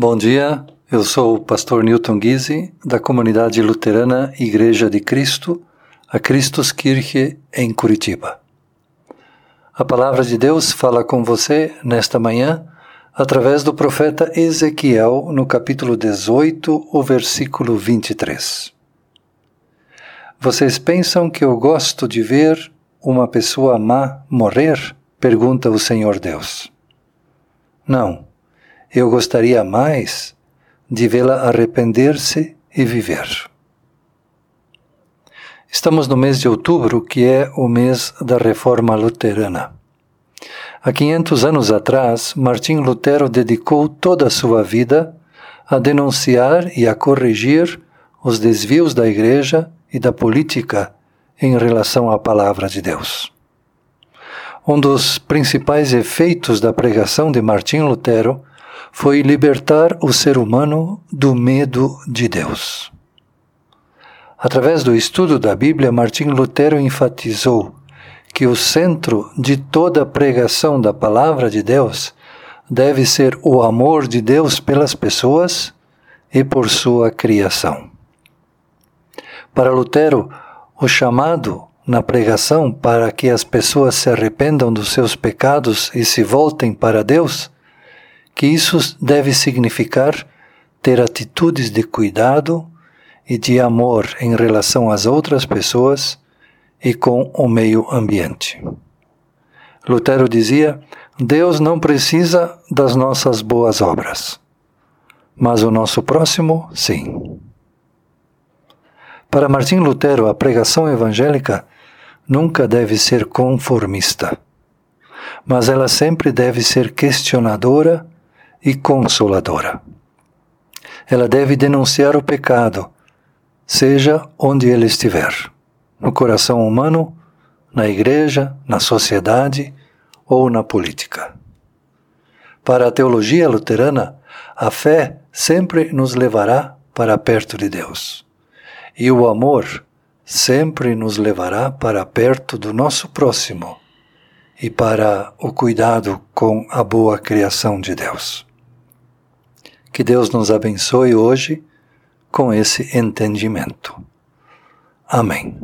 Bom dia, eu sou o pastor Newton Guise, da comunidade luterana Igreja de Cristo, a Christuskirche, em Curitiba. A palavra de Deus fala com você nesta manhã através do profeta Ezequiel, no capítulo 18, o versículo 23. Vocês pensam que eu gosto de ver uma pessoa má morrer? pergunta o Senhor Deus. Não eu gostaria mais de vê-la arrepender-se e viver. Estamos no mês de outubro, que é o mês da reforma luterana. Há 500 anos atrás, Martim Lutero dedicou toda a sua vida a denunciar e a corrigir os desvios da Igreja e da política em relação à palavra de Deus. Um dos principais efeitos da pregação de Martim Lutero foi libertar o ser humano do medo de Deus. Através do estudo da Bíblia, Martim Lutero enfatizou que o centro de toda pregação da palavra de Deus deve ser o amor de Deus pelas pessoas e por sua criação. Para Lutero, o chamado na pregação para que as pessoas se arrependam dos seus pecados e se voltem para Deus que isso deve significar ter atitudes de cuidado e de amor em relação às outras pessoas e com o meio ambiente. Lutero dizia: Deus não precisa das nossas boas obras, mas o nosso próximo, sim. Para Martim Lutero, a pregação evangélica nunca deve ser conformista, mas ela sempre deve ser questionadora e consoladora. Ela deve denunciar o pecado, seja onde ele estiver, no coração humano, na igreja, na sociedade ou na política. Para a teologia luterana, a fé sempre nos levará para perto de Deus. E o amor sempre nos levará para perto do nosso próximo e para o cuidado com a boa criação de Deus. Que Deus nos abençoe hoje com esse entendimento. Amém.